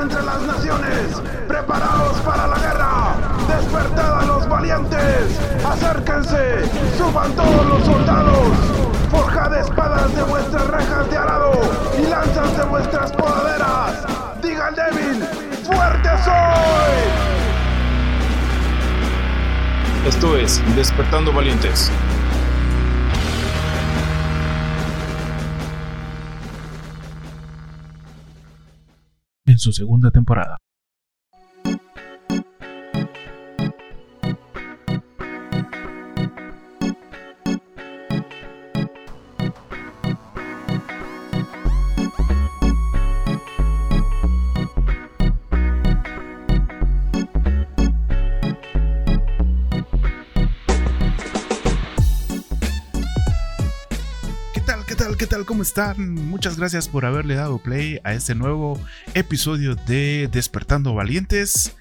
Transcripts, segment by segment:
entre las naciones. Preparaos para la guerra. Despertad a los valientes. Acérquense. Suban todos los soldados. Forjad espadas de vuestras rejas de arado y lanzas de vuestras podaderas. Diga al débil, fuerte soy. Esto es Despertando Valientes. En su segunda temporada. ¿Cómo están? Muchas gracias por haberle dado play a este nuevo episodio de Despertando Valientes.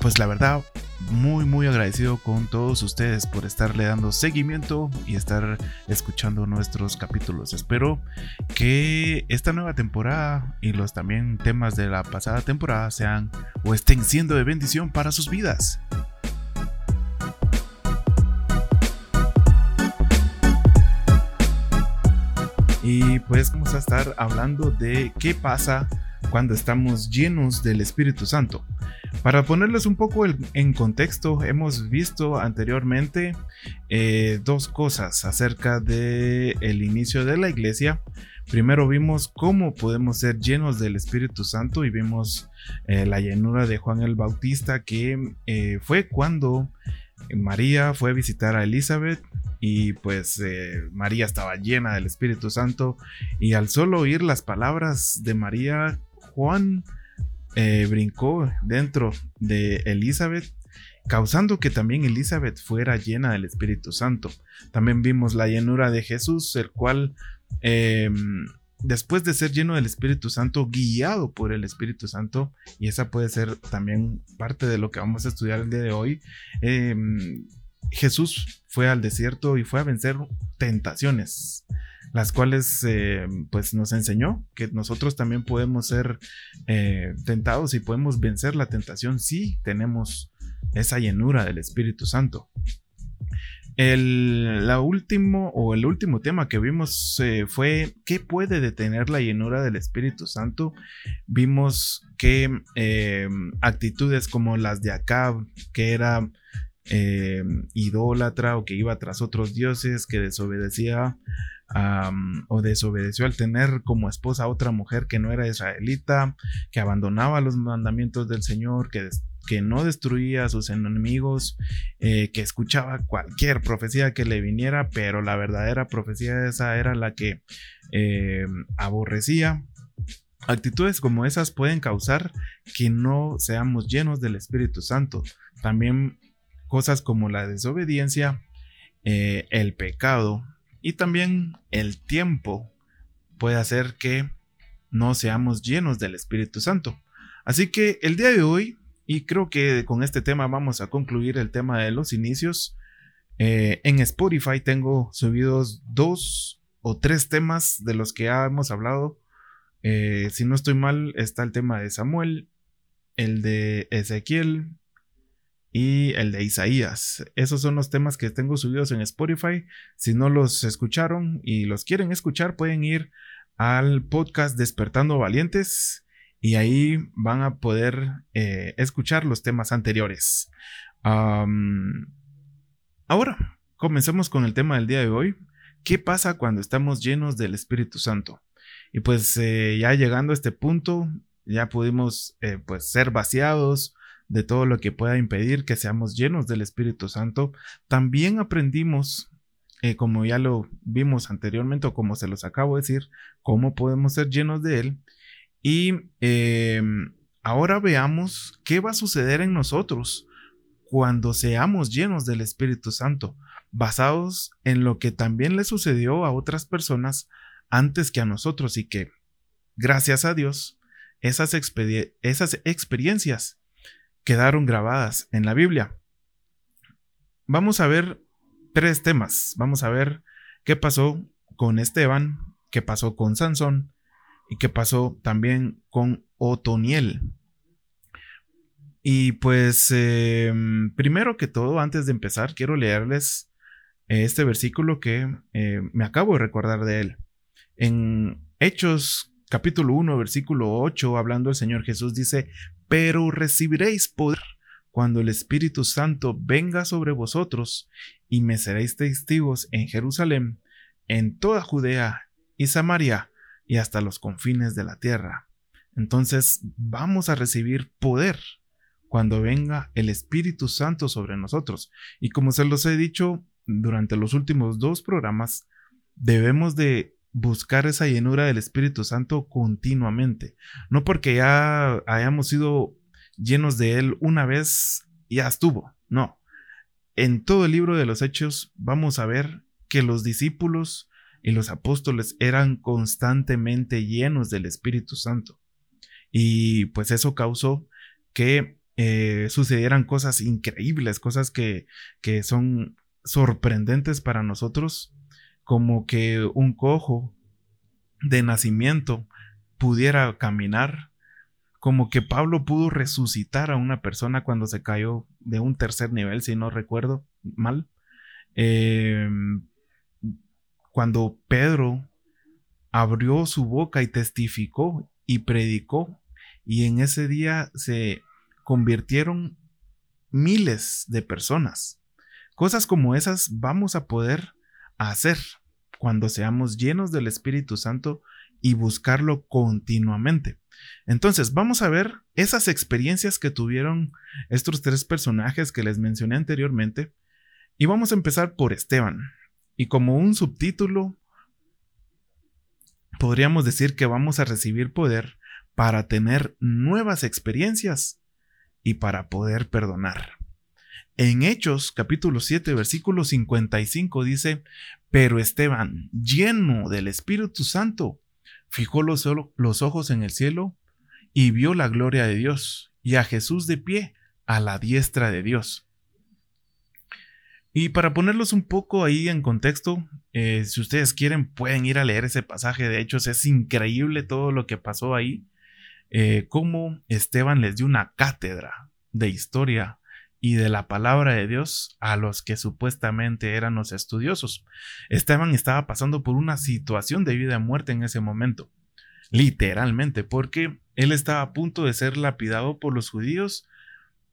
Pues la verdad, muy muy agradecido con todos ustedes por estarle dando seguimiento y estar escuchando nuestros capítulos. Espero que esta nueva temporada y los también temas de la pasada temporada sean o estén siendo de bendición para sus vidas. Pues vamos a estar hablando de qué pasa cuando estamos llenos del Espíritu Santo. Para ponerles un poco en contexto, hemos visto anteriormente eh, dos cosas acerca del el inicio de la iglesia. Primero vimos cómo podemos ser llenos del Espíritu Santo y vimos eh, la llenura de Juan el Bautista que eh, fue cuando María fue a visitar a Elizabeth y pues eh, María estaba llena del Espíritu Santo y al solo oír las palabras de María, Juan eh, brincó dentro de Elizabeth causando que también Elizabeth fuera llena del Espíritu Santo. También vimos la llenura de Jesús, el cual em, después de ser lleno del Espíritu Santo, guiado por el Espíritu Santo, y esa puede ser también parte de lo que vamos a estudiar el día de hoy, em, Jesús fue al desierto y fue a vencer tentaciones, las cuales eh, pues nos enseñó que nosotros también podemos ser eh, tentados y podemos vencer la tentación si tenemos esa llenura del Espíritu Santo. El la último o el último tema que vimos eh, fue qué puede detener la llenura del Espíritu Santo. Vimos que actitudes como las de Acab, que era eh, idólatra o que iba tras otros dioses, que desobedecía o desobedeció al tener como esposa a otra mujer que no era israelita, que abandonaba los mandamientos del Señor, que, que no destruía a sus enemigos, eh, que escuchaba cualquier profecía que le viniera, pero la verdadera profecía esa era la que eh, aborrecía. Actitudes como esas pueden causar que no seamos llenos del Espíritu Santo. También cosas como la desobediencia, eh, el pecado y también el tiempo puede hacer que no seamos llenos del Espíritu Santo. Así que el día de hoy, y creo que con este tema vamos a concluir el tema de los inicios, eh, en Spotify tengo subidos dos o tres temas de los que ya hemos hablado. Eh, si no estoy mal, está el tema de Samuel, el de Ezequiel, y el de Isaías. Esos son los temas que tengo subidos en Spotify. Si no los escucharon y los quieren escuchar, pueden ir al podcast Despertando Valientes y ahí van a poder eh, escuchar los temas anteriores. ahora, comencemos con el tema del día de hoy. ¿Qué pasa cuando estamos llenos del Espíritu Santo? Y pues eh, ya llegando a este punto, ya pudimos eh, pues ser vaciados de todo lo que pueda impedir que seamos llenos del Espíritu Santo, también aprendimos, eh, como ya lo vimos anteriormente o como se los acabo de decir, cómo podemos ser llenos de Él. Y em, ahora veamos qué va a suceder en nosotros cuando seamos llenos del Espíritu Santo, basados en lo que también le sucedió a otras personas antes que a nosotros y que, gracias a Dios, esas, esas experiencias quedaron grabadas en la Biblia. Vamos a ver tres temas. Vamos a ver qué pasó con Esteban, qué pasó con Sansón y que pasó también con Otoniel. Y pues, em, primero que todo, antes de empezar, quiero leerles este versículo que eh, me acabo de recordar de él. En Hechos capítulo 1, versículo 8, hablando el Señor Jesús, dice, pero recibiréis poder cuando el Espíritu Santo venga sobre vosotros y me seréis testigos en Jerusalén, en toda Judea y Samaria y hasta los confines de la tierra. Entonces vamos a recibir poder cuando venga el Espíritu Santo sobre nosotros. Y como se los he dicho durante los últimos dos programas, debemos de buscar esa llenura del Espíritu Santo continuamente. No porque ya hayamos sido llenos de Él una vez, ya estuvo. No. En todo el libro de los Hechos vamos a ver que los discípulos y los apóstoles eran constantemente llenos del Espíritu Santo. Y pues eso causó que eh, sucedieran cosas increíbles, cosas que, que son sorprendentes para nosotros, como que un cojo de nacimiento pudiera caminar, como que Pablo pudo resucitar a una persona cuando se cayó de un tercer nivel, si no recuerdo mal. Eh, cuando Pedro abrió su boca y testificó y predicó, y en ese día se convirtieron miles de personas. Cosas como esas vamos a poder hacer cuando seamos llenos del Espíritu Santo y buscarlo continuamente. Entonces, vamos a ver esas experiencias que tuvieron estos tres personajes que les mencioné anteriormente. Y vamos a empezar por Esteban. Y como un subtítulo, podríamos decir que vamos a recibir poder para tener nuevas experiencias y para poder perdonar. En Hechos capítulo 7 versículo 55 dice, pero Esteban, lleno del Espíritu Santo, fijó los, ojos en el cielo y vio la gloria de Dios y a Jesús de pie a la diestra de Dios. Y para ponerlos un poco ahí en contexto, eh, si ustedes quieren pueden ir a leer ese pasaje de Hechos, es increíble todo lo que pasó ahí, eh, cómo Esteban les dio una cátedra de historia y de la palabra de Dios a los que supuestamente eran los estudiosos. Esteban estaba pasando por una situación de vida y muerte en ese momento, literalmente, porque él estaba a punto de ser lapidado por los judíos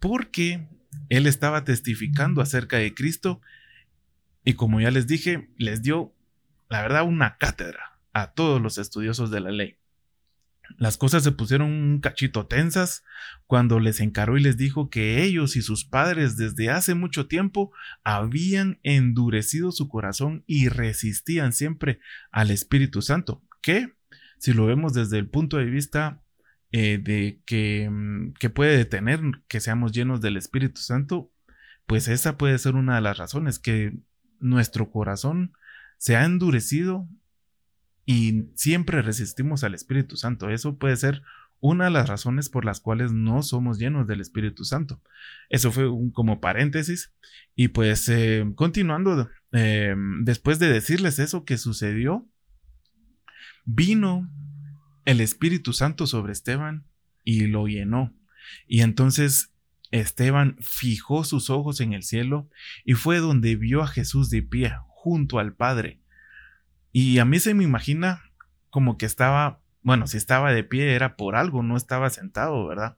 porque él estaba testificando acerca de Cristo y como ya les dije, les dio, la verdad, una cátedra a todos los estudiosos de la ley. Las cosas se pusieron un cachito tensas cuando les encaró y les dijo que ellos y sus padres desde hace mucho tiempo habían endurecido su corazón y resistían siempre al Espíritu Santo, que, si lo vemos desde el punto de vista eh, de que, mm, que puede detener que seamos llenos del Espíritu Santo, pues esa puede ser una de las razones, que nuestro corazón se ha endurecido y siempre resistimos al Espíritu Santo. Eso puede ser una de las razones por las cuales no somos llenos del Espíritu Santo. Eso fue un, como paréntesis. Y pues eh, continuando, eh, después de decirles eso que sucedió, vino el Espíritu Santo sobre Esteban y lo llenó. Y entonces Esteban fijó sus ojos en el cielo y fue donde vio a Jesús de pie junto al Padre. Y a mí se me imagina como que estaba, bueno, si estaba de pie era por algo, no estaba sentado, ¿verdad?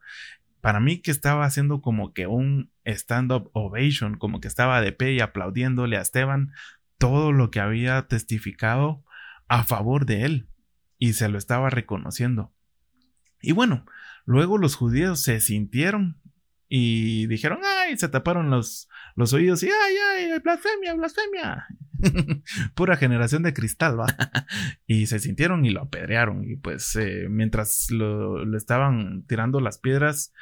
Para mí que estaba haciendo como que un stand-up ovation, como que estaba de pie y aplaudiéndole a Esteban todo lo que había testificado a favor de él y se lo estaba reconociendo. Y bueno, luego los judíos se sintieron y dijeron, ay, se taparon los, los oídos y, ay, ay, blasfemia, blasfemia. Pura generación de cristal, va. y se sintieron y lo apedrearon. Y pues eh, mientras lo, estaban tirando las piedras,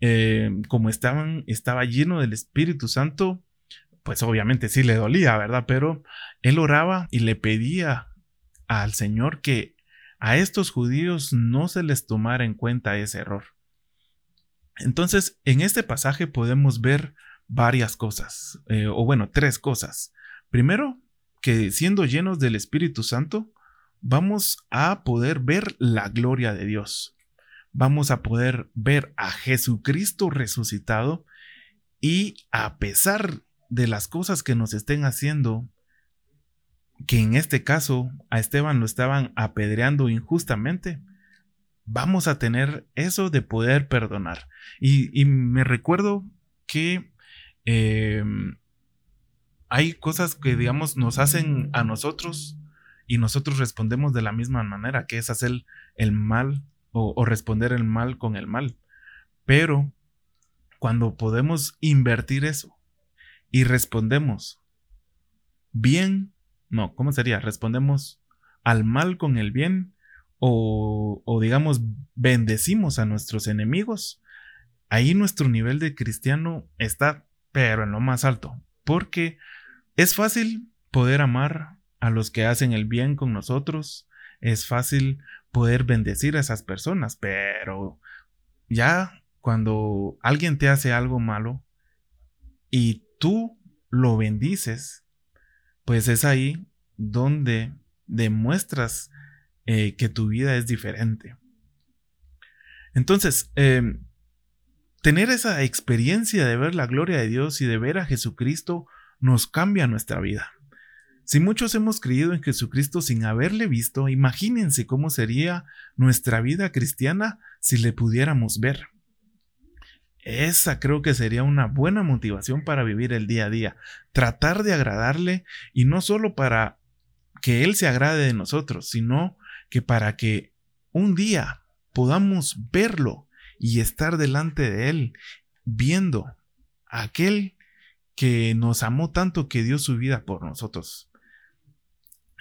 eh, como estaban, estaba lleno del Espíritu Santo, pues obviamente sí le dolía, ¿verdad? Pero él oraba y le pedía al Señor que a estos judíos no se les tomara en cuenta ese error. Entonces, en este pasaje podemos ver varias cosas, eh, o bueno, tres cosas. Primero, que siendo llenos del Espíritu Santo, vamos a poder ver la gloria de Dios. Vamos a poder ver a Jesucristo resucitado y a pesar de las cosas que nos estén haciendo, que en este caso a Esteban lo estaban apedreando injustamente, vamos a tener eso de poder perdonar. Y, me recuerdo que em, hay cosas que, digamos, nos hacen a nosotros y nosotros respondemos de la misma manera, que es hacer el mal o, responder el mal con el mal. Pero cuando podemos invertir eso y respondemos bien, no, ¿cómo sería? Respondemos al mal con el bien o, o, digamos bendecimos a nuestros enemigos, ahí nuestro nivel de cristiano está pero en lo más alto, porque es fácil poder amar a los que hacen el bien con nosotros, es fácil poder bendecir a esas personas, pero ya cuando alguien te hace algo malo y tú lo bendices, pues es ahí donde demuestras eh, que tu vida es diferente. Entonces, em, tener esa experiencia de ver la gloria de Dios y de ver a Jesucristo nos cambia nuestra vida. Si muchos hemos creído en Jesucristo sin haberle visto, imagínense cómo sería nuestra vida cristiana si le pudiéramos ver. Esa creo que sería una buena motivación para vivir el día a día, tratar de agradarle y no solo para que Él se agrade de nosotros, sino que para que un día podamos verlo y estar delante de Él, viendo a aquel que nos amó tanto que dio su vida por nosotros.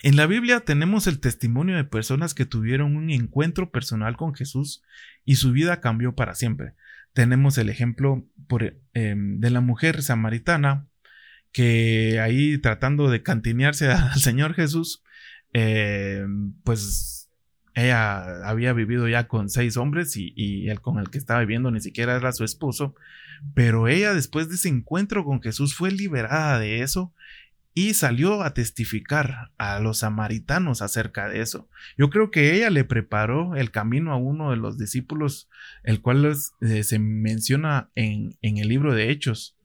En la Biblia tenemos el testimonio de personas que tuvieron un encuentro personal con Jesús y su vida cambió para siempre. Tenemos el ejemplo em, de la mujer samaritana que ahí tratando de cantinearse al Señor Jesús, em, pues ella había vivido ya con seis hombres y, y, el con el que estaba viviendo ni siquiera era su esposo, pero ella después de ese encuentro con Jesús fue liberada de eso y salió a testificar a los samaritanos acerca de eso. Yo creo que ella le preparó el camino a uno de los discípulos, el cual eh, se menciona en, el libro de Hechos,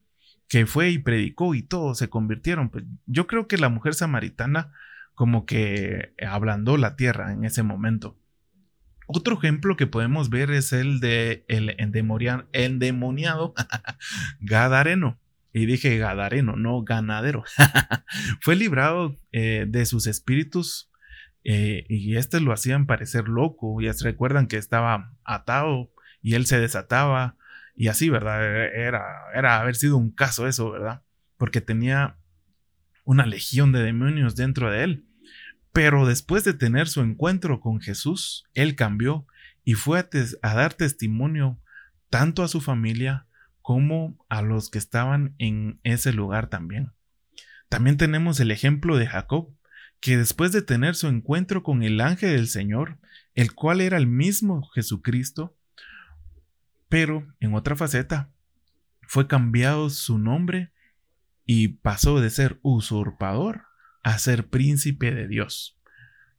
que fue y predicó y todos se convirtieron. Pues yo creo que la mujer samaritana como que ablandó la tierra en ese momento. Otro ejemplo que podemos ver es el de el endemoniado Gadareno y dije Gadareno, no ganadero. Fue librado eh, de sus espíritus eh, y este lo hacían parecer loco. Ya se recuerdan que estaba atado y él se desataba y así, ¿verdad? Era, era haber sido un caso eso, ¿verdad? Porque tenía una legión de demonios dentro de él. Pero después de tener su encuentro con Jesús, él cambió y fue a, dar testimonio tanto a su familia como a los que estaban en ese lugar también. También tenemos el ejemplo de Jacob, que después de tener su encuentro con el ángel del Señor, el cual era el mismo Jesucristo, pero en otra faceta, fue cambiado su nombre y pasó de ser usurpador a ser príncipe de Dios.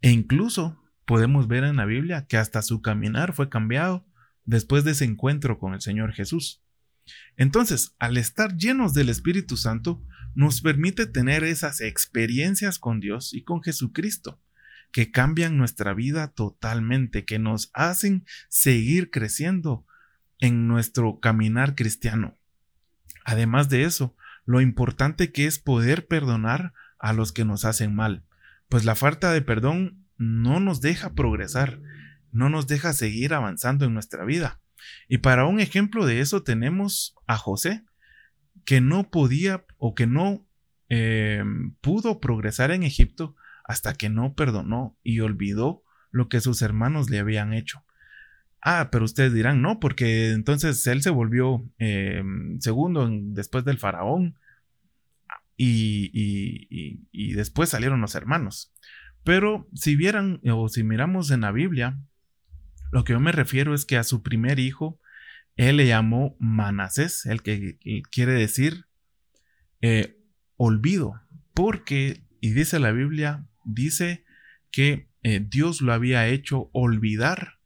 E incluso podemos ver en la Biblia que hasta su caminar fue cambiado después de ese encuentro con el Señor Jesús. Entonces, al estar llenos del Espíritu Santo, nos permite tener esas experiencias con Dios y con Jesucristo, que cambian nuestra vida totalmente, que nos hacen seguir creciendo en nuestro caminar cristiano. Además de eso, lo importante que es poder perdonar a los que nos hacen mal, pues la falta de perdón no nos deja progresar, no nos deja seguir avanzando en nuestra vida. Y para un ejemplo de eso tenemos a José, que no podía o que no eh, pudo progresar en Egipto hasta que no perdonó y olvidó lo que sus hermanos le habían hecho. Ah, pero ustedes dirán, no, porque entonces él se volvió eh, segundo después del faraón y, después salieron los hermanos. Pero si vieran o si miramos en la Biblia, lo que yo me refiero es que a su primer hijo, él le llamó Manasés, el que quiere decir eh, olvido, porque, y dice la Biblia, dice que eh, Dios lo había hecho olvidar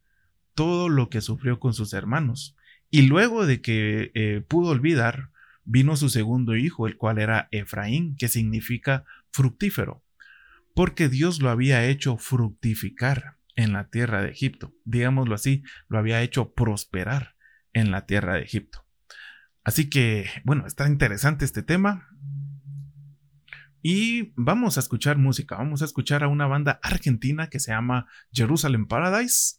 todo lo que sufrió con sus hermanos. Y luego de que eh, pudo olvidar, vino su segundo hijo, el cual era Efraín, que significa fructífero, porque Dios lo había hecho fructificar en la tierra de Egipto. Digámoslo así, lo había hecho prosperar en la tierra de Egipto. Así que, bueno, está interesante este tema. Y vamos a escuchar música. Vamos a escuchar a una banda argentina que se llama Jerusalem Paradise.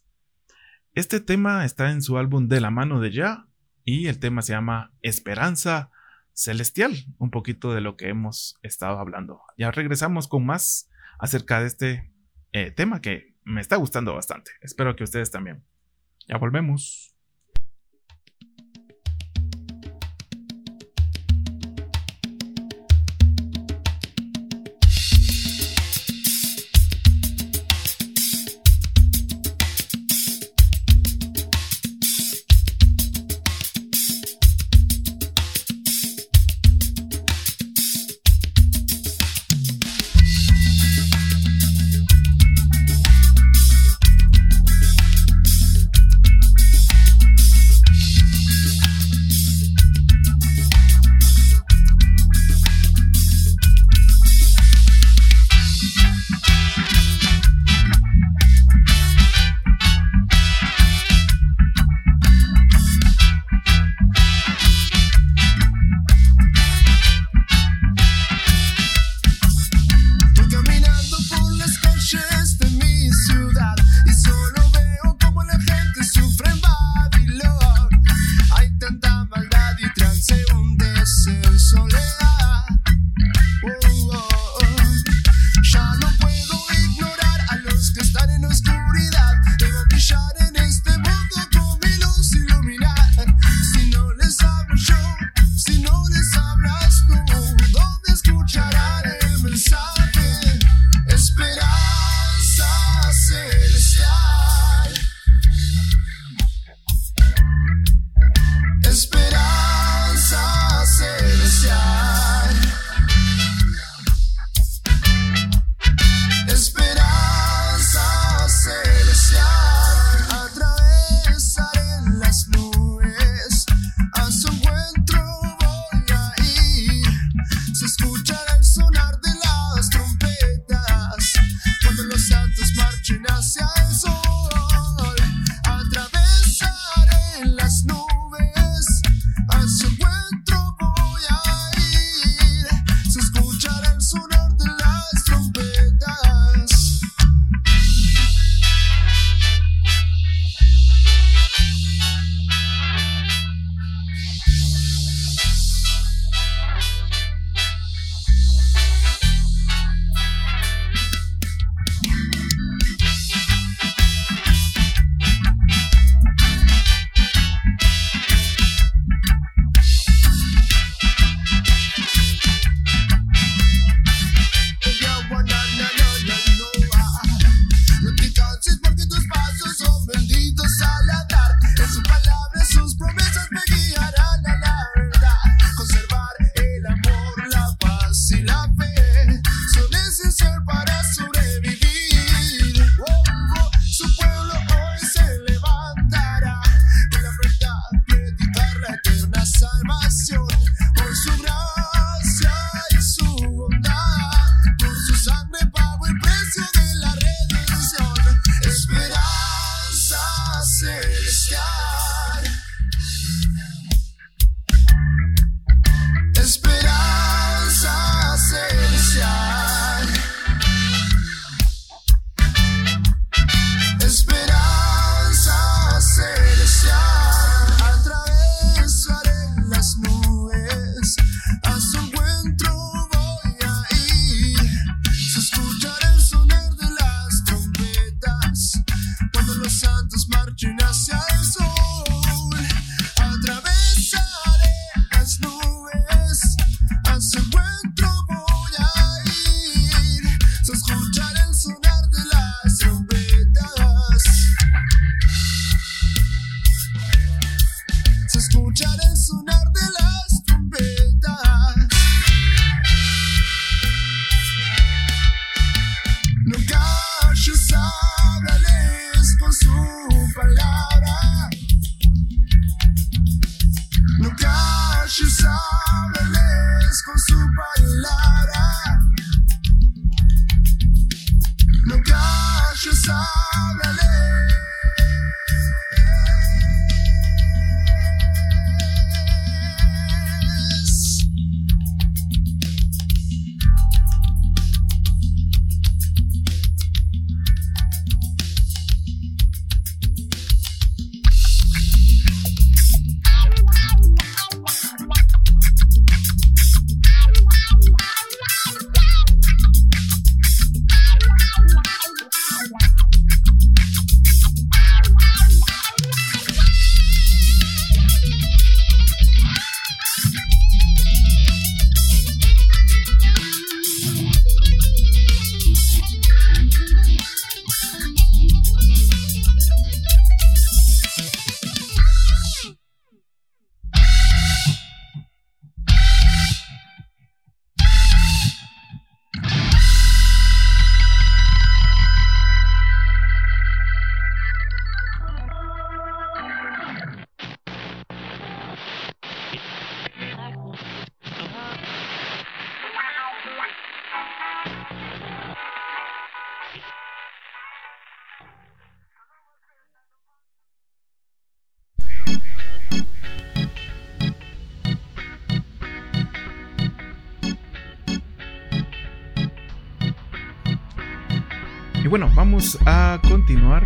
Este tema está en su álbum De la mano de Ya y el tema se llama Esperanza Celestial, un poquito de lo que hemos estado hablando. Ya regresamos con más acerca de este eh, tema que me está gustando bastante. Espero que ustedes también. Ya volvemos. Bueno, vamos a continuar.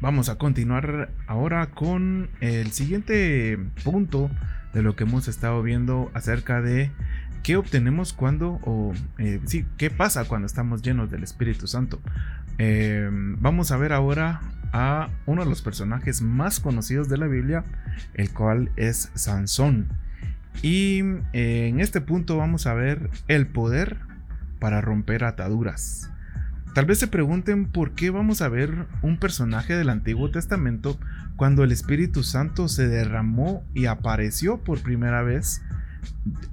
Vamos a continuar ahora con el siguiente punto de lo que hemos estado viendo acerca de qué obtenemos cuando, o eh, sí, qué pasa cuando estamos llenos del Espíritu Santo. Eh, vamos a ver ahora a uno de los personajes más conocidos de la Biblia, el cual es Sansón. Y eh, en este punto vamos a ver el poder para romper ataduras. Tal vez se pregunten por qué vamos a ver un personaje del Antiguo Testamento cuando el Espíritu Santo se derramó y apareció por primera vez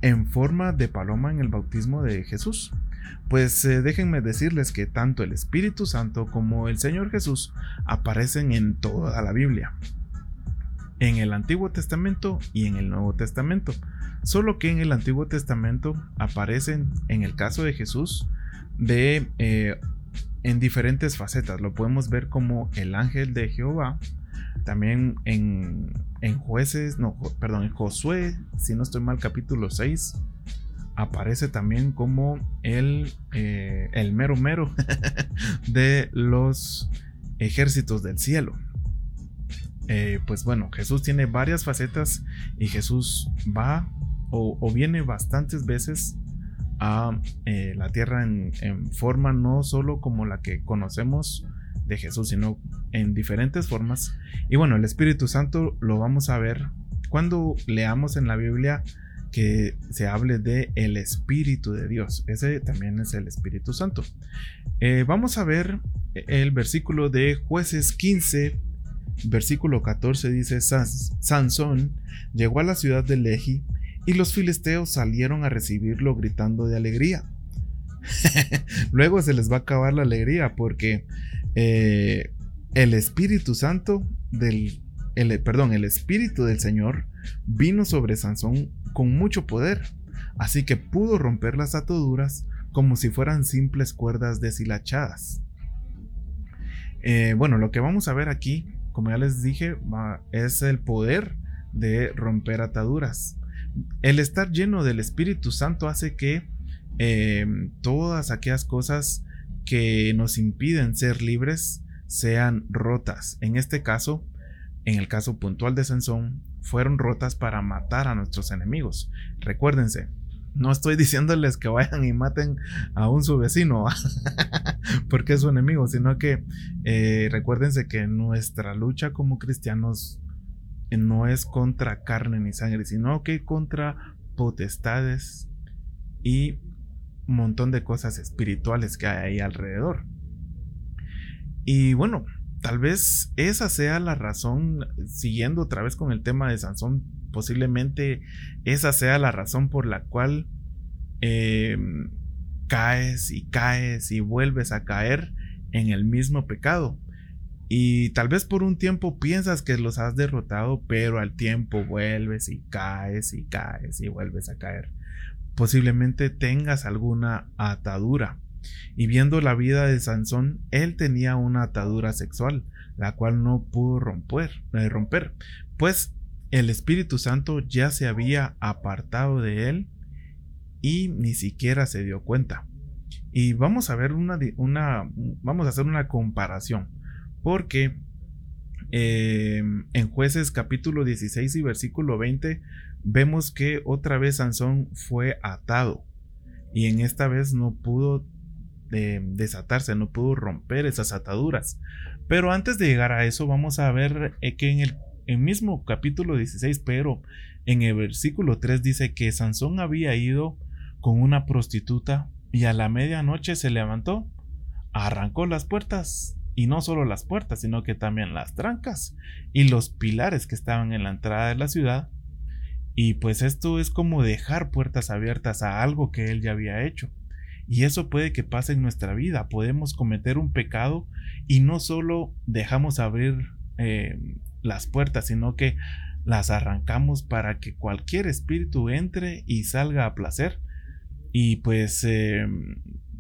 en forma de paloma en el bautismo de Jesús. Pues eh, déjenme decirles que tanto el Espíritu Santo como el Señor Jesús aparecen en toda la Biblia. En el Antiguo Testamento y en el Nuevo Testamento. Solo que en el Antiguo Testamento aparecen, en el caso de Jesús, de eh, en diferentes facetas. Lo podemos ver como el ángel de Jehová. También en, en jueces, no, perdón, en Josué, si no estoy mal, capítulo 6, aparece también como el, eh, el mero mero de los ejércitos del cielo. Eh, pues bueno, Jesús tiene varias facetas y Jesús va o, viene bastantes veces a eh, la tierra en, forma no solo como la que conocemos de Jesús, sino en diferentes formas. Y bueno, el Espíritu Santo lo vamos a ver cuando leamos en la Biblia que se hable de el Espíritu de Dios. Ese también es el Espíritu Santo. Eh, vamos a ver el versículo de jueces 15, versículo 14 dice, Sansón llegó a la ciudad de Lehi y los filisteos salieron a recibirlo gritando de alegría. Luego se les va a acabar la alegría porque eh, el Espíritu Santo del, el, perdón, el Espíritu del Señor vino sobre Sansón con mucho poder, así que pudo romper las ataduras como si fueran simples cuerdas deshilachadas. Eh, bueno, lo que vamos a ver aquí, como ya les dije, es el poder de romper ataduras. El estar lleno del Espíritu Santo hace que eh, todas aquellas cosas que nos impiden ser libres sean rotas. En este caso, en el caso puntual de Sansón, fueron rotas para matar a nuestros enemigos. Recuérdense, no estoy diciéndoles que vayan y maten a un su vecino porque es su enemigo, sino que eh, recuérdense que nuestra lucha como cristianos no es contra carne ni sangre, sino que contra potestades y un montón de cosas espirituales que hay ahí alrededor. Y bueno, tal vez esa sea la razón, siguiendo otra vez con el tema de Sansón, posiblemente esa sea la razón por la cual em, caes y caes y vuelves a caer en el mismo pecado. Y tal vez por un tiempo piensas que los has derrotado, pero al tiempo vuelves y caes y caes y vuelves a caer. Posiblemente tengas alguna atadura. Y viendo la vida de Sansón, él tenía una atadura sexual, la cual no pudo romper, eh, romper, pues el Espíritu Santo ya se había apartado de él y ni siquiera se dio cuenta. Y vamos a ver una, una vamos a hacer una comparación, porque eh, en jueces capítulo 16 y versículo 20 vemos que otra vez Sansón fue atado y en esta vez no pudo desatarse, no pudo romper esas ataduras. Pero antes de llegar a eso, vamos a ver eh, que en el, mismo capítulo 16, pero en el versículo 3 dice que Sansón había ido con una prostituta y a la medianoche se levantó, arrancó las puertas y no solo las puertas, sino que también las trancas y los pilares que estaban en la entrada de la ciudad. Y pues esto es como dejar puertas abiertas a algo que él ya había hecho. Y eso puede que pase en nuestra vida. Podemos cometer un pecado y no solo dejamos abrir eh, las puertas, sino que las arrancamos para que cualquier espíritu entre y salga a placer. Y pues eh,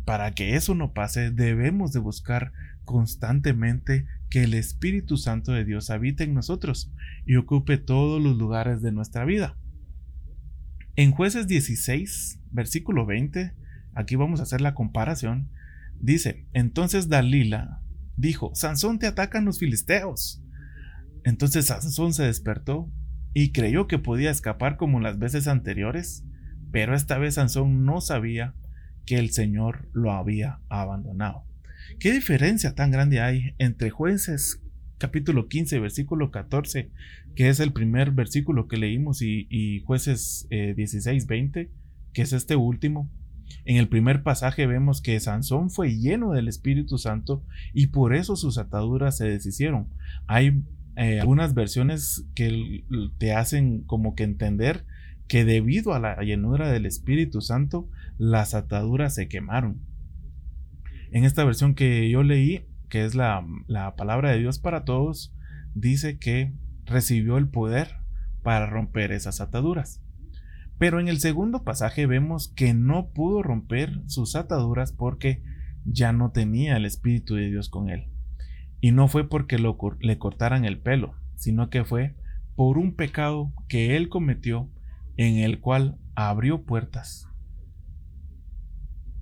para que eso no pase, debemos de buscar constantemente que el Espíritu Santo de Dios habite en nosotros y ocupe todos los lugares de nuestra vida. En jueces 16, versículo 20, aquí vamos a hacer la comparación, dice, entonces Dalila dijo, Sansón te atacan los filisteos. Entonces Sansón se despertó y creyó que podía escapar como las veces anteriores, pero esta vez Sansón no sabía que el Señor lo había abandonado. ¿Qué diferencia tan grande hay entre jueces capítulo 15, versículo 14, que es el primer versículo que leímos, y, jueces 16, eh, 20, que es este último? En el primer pasaje vemos que Sansón fue lleno del Espíritu Santo y por eso sus ataduras se deshicieron. Hay eh, algunas versiones que te hacen como que entender que debido a la llenura del Espíritu Santo, las ataduras se quemaron. En esta versión que yo leí, que es la, la palabra de Dios para todos, dice que recibió el poder para romper esas ataduras. Pero en el segundo pasaje vemos que no pudo romper sus ataduras porque ya no tenía el Espíritu de Dios con él. Y no fue porque le cortaran el pelo, sino que fue por un pecado que él cometió en el cual abrió puertas.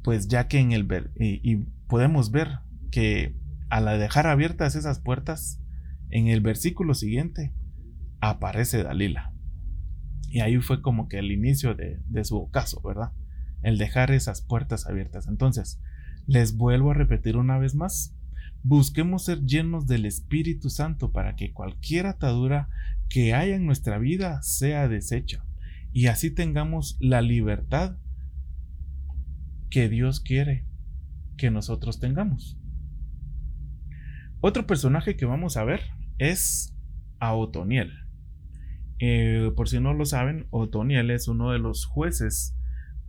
Pues ya que en el ver, y, podemos ver que al dejar abiertas esas puertas, en el versículo siguiente aparece Dalila. Y ahí fue como que el inicio de, de su ocaso, ¿verdad? El dejar esas puertas abiertas. Entonces, les vuelvo a repetir una vez más, Busquemos ser llenos del Espíritu Santo para que cualquier atadura que haya en nuestra vida sea deshecha y así tengamos la libertad que Dios quiere que nosotros tengamos. Otro personaje que vamos a ver es a Otoniel. Eh, por si no lo saben, Otoniel es uno de los jueces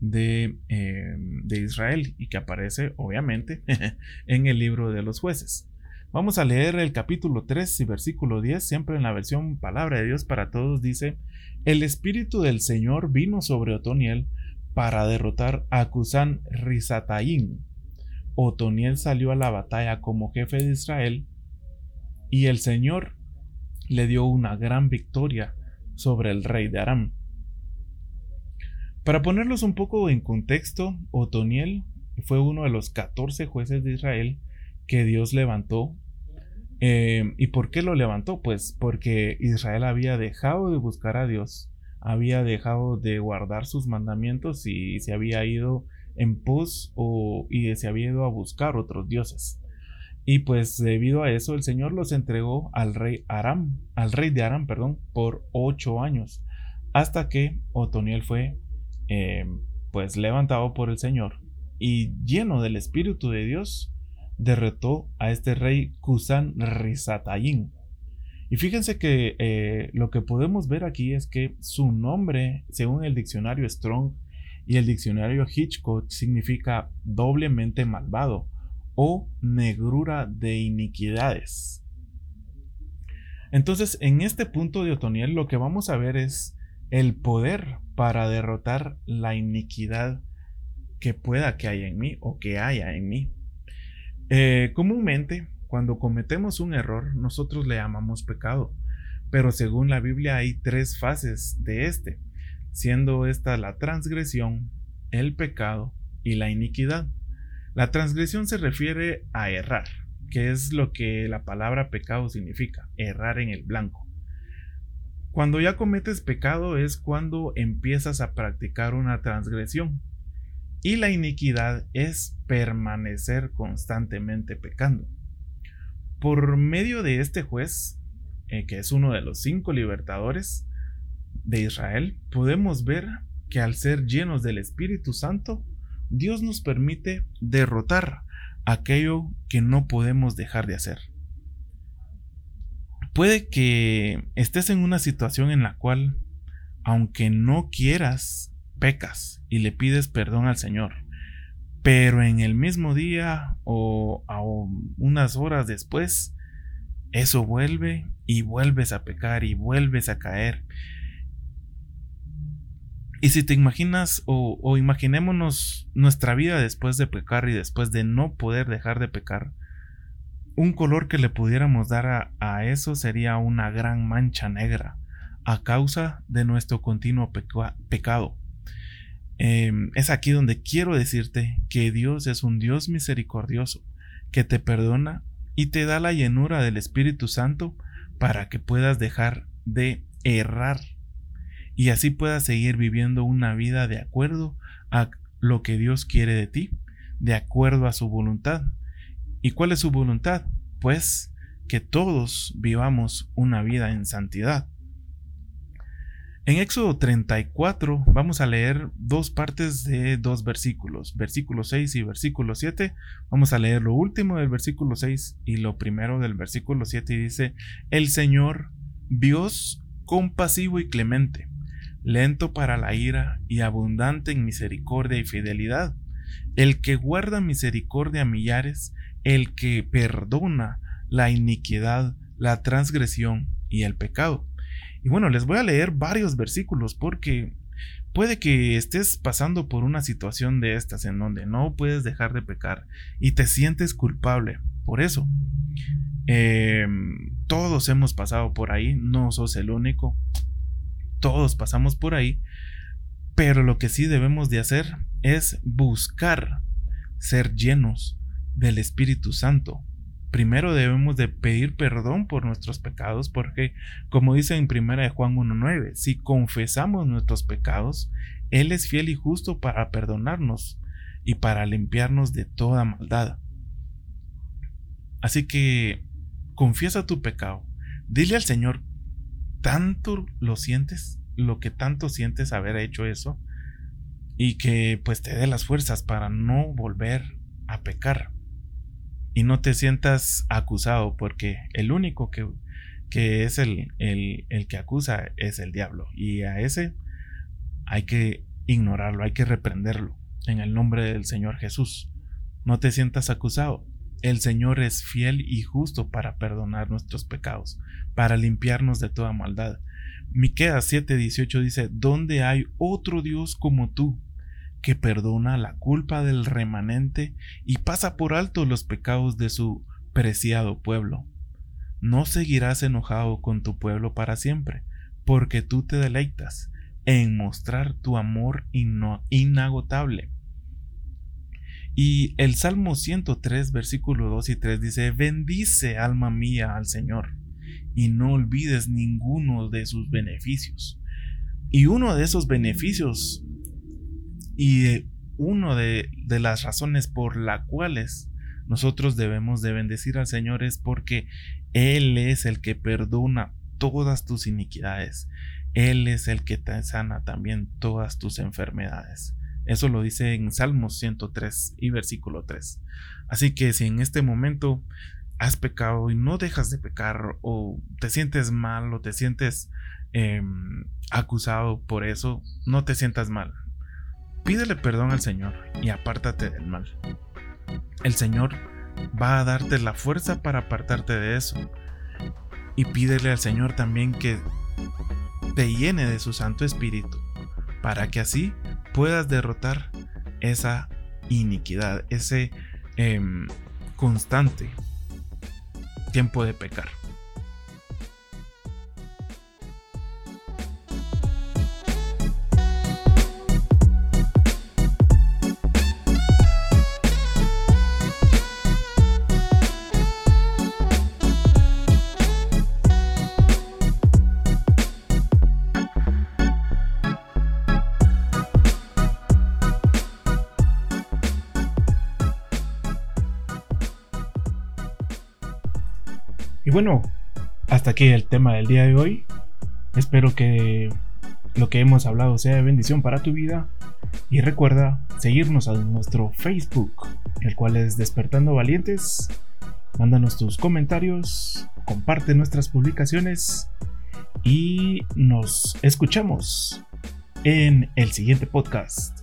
de, em, de Israel y que aparece obviamente en el libro de los jueces. Vamos a leer el capítulo 3 y versículo 10, siempre en la versión Palabra de Dios para Todos, dice, El Espíritu del Señor vino sobre Otoniel para derrotar a Cusán Rizataín. Otoniel salió a la batalla como jefe de Israel y el Señor le dio una gran victoria sobre el rey de Aram. Para ponerlos un poco en contexto, Otoniel fue uno de los 14 jueces de Israel que Dios levantó. Eh, ¿Y por qué lo levantó? Pues porque Israel había dejado de buscar a Dios, había dejado de guardar sus mandamientos y se había ido en pos o, y se había ido a buscar otros dioses. Y pues debido a eso el Señor los entregó al rey Aram, al rey de Aram, perdón, por ocho años, hasta que Otoniel fue eh, pues levantado por el Señor y lleno del Espíritu de Dios, derrotó a este rey Kusan Rizatayin. Y fíjense que eh, lo que podemos ver aquí es que su nombre, según el diccionario Strong y el diccionario Hitchcock, significa doblemente malvado o negrura de iniquidades. Entonces, en este punto de Otoniel, lo que vamos a ver es el poder para derrotar la iniquidad que pueda que haya en mí o que haya en mí. Eh, comúnmente, cuando cometemos un error, nosotros le llamamos pecado, pero según la Biblia hay tres fases de este, siendo esta la transgresión, el pecado y la iniquidad. La transgresión se refiere a errar, que es lo que la palabra pecado significa, errar en el blanco. Cuando ya cometes pecado es cuando empiezas a practicar una transgresión. Y la iniquidad es permanecer constantemente pecando. Por medio de este juez, eh, que es uno de los cinco libertadores de Israel, podemos ver que al ser llenos del Espíritu Santo, Dios nos permite derrotar aquello que no podemos dejar de hacer. Puede que estés en una situación en la cual, aunque no quieras, pecas y le pides perdón al Señor. Pero en el mismo día o, unas horas después, eso vuelve y vuelves a pecar y vuelves a caer. Y si te imaginas o, o, imaginémonos nuestra vida después de pecar y después de no poder dejar de pecar, un color que le pudiéramos dar a, eso sería una gran mancha negra, a causa de nuestro continuo pecado. Em, es aquí donde quiero decirte que Dios es un Dios misericordioso, que te perdona y te da la llenura del Espíritu Santo para que puedas dejar de errar y así puedas seguir viviendo una vida de acuerdo a lo que Dios quiere de ti, de acuerdo a su voluntad. ¿Y cuál es su voluntad? Pues que todos vivamos una vida en santidad. En Éxodo 34 vamos a leer dos partes de dos versículos, versículo 6 y versículo 7. Vamos a leer lo último del versículo 6 y lo primero del versículo 7 y dice, el Señor, Dios compasivo y clemente, lento para la ira y abundante en misericordia y fidelidad, el que guarda misericordia a millares, el que perdona la iniquidad, la transgresión y el pecado. Y bueno, les voy a leer varios versículos porque puede que estés pasando por una situación de estas en donde no puedes dejar de pecar y te sientes culpable por eso. Em, todos hemos pasado por ahí, no sos el único. Todos pasamos por ahí. Pero lo que sí debemos de hacer es buscar ser llenos del Espíritu Santo. Primero debemos de pedir perdón por nuestros pecados porque, como dice en 1 de Juan 1.9, si confesamos nuestros pecados, Él es fiel y justo para perdonarnos y para limpiarnos de toda maldad. Así que confiesa tu pecado. Dile al Señor, ¿tanto lo sientes? Lo que tanto sientes haber hecho eso. Y que pues te dé las fuerzas para no volver a pecar y no te sientas acusado porque el único que, que es el, el, el, que acusa es el diablo y a ese hay que ignorarlo, hay que reprenderlo en el nombre del Señor Jesús. No te sientas acusado. El Señor es fiel y justo para perdonar nuestros pecados, para limpiarnos de toda maldad. Miqueas 7:18 dice, ¿dónde hay otro Dios como tú? Que perdona la culpa del remanente y pasa por alto los pecados de su preciado pueblo. No seguirás enojado con tu pueblo para siempre, porque tú te deleitas en mostrar tu amor inagotable. Y el Salmo 103, versículo 2 y 3 dice, bendice alma mía al Señor, y no olvides ninguno de sus beneficios. Y uno de esos beneficios y una de, las razones por las cuales nosotros debemos de bendecir al Señor es porque Él es el que perdona todas tus iniquidades. Él es el que te sana también todas tus enfermedades. Eso lo dice en Salmos 103 y versículo 3. Así que si en este momento has pecado y no dejas de pecar o te sientes mal o te sientes em, acusado por eso, no te sientas mal. Pídele perdón al Señor y apártate del mal. El Señor va a darte la fuerza para apartarte de eso. Y pídele al Señor también que te llene de su Santo Espíritu, para que así puedas derrotar esa iniquidad, ese em, constante tiempo de pecar. Y bueno, hasta aquí el tema del día de hoy. Espero que lo que hemos hablado sea de bendición para tu vida. Y recuerda seguirnos en nuestro Facebook, el cual es Despertando Valientes. Mándanos tus comentarios, comparte nuestras publicaciones y nos escuchamos en el siguiente podcast.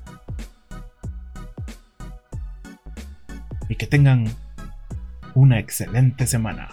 Y que tengan una excelente semana.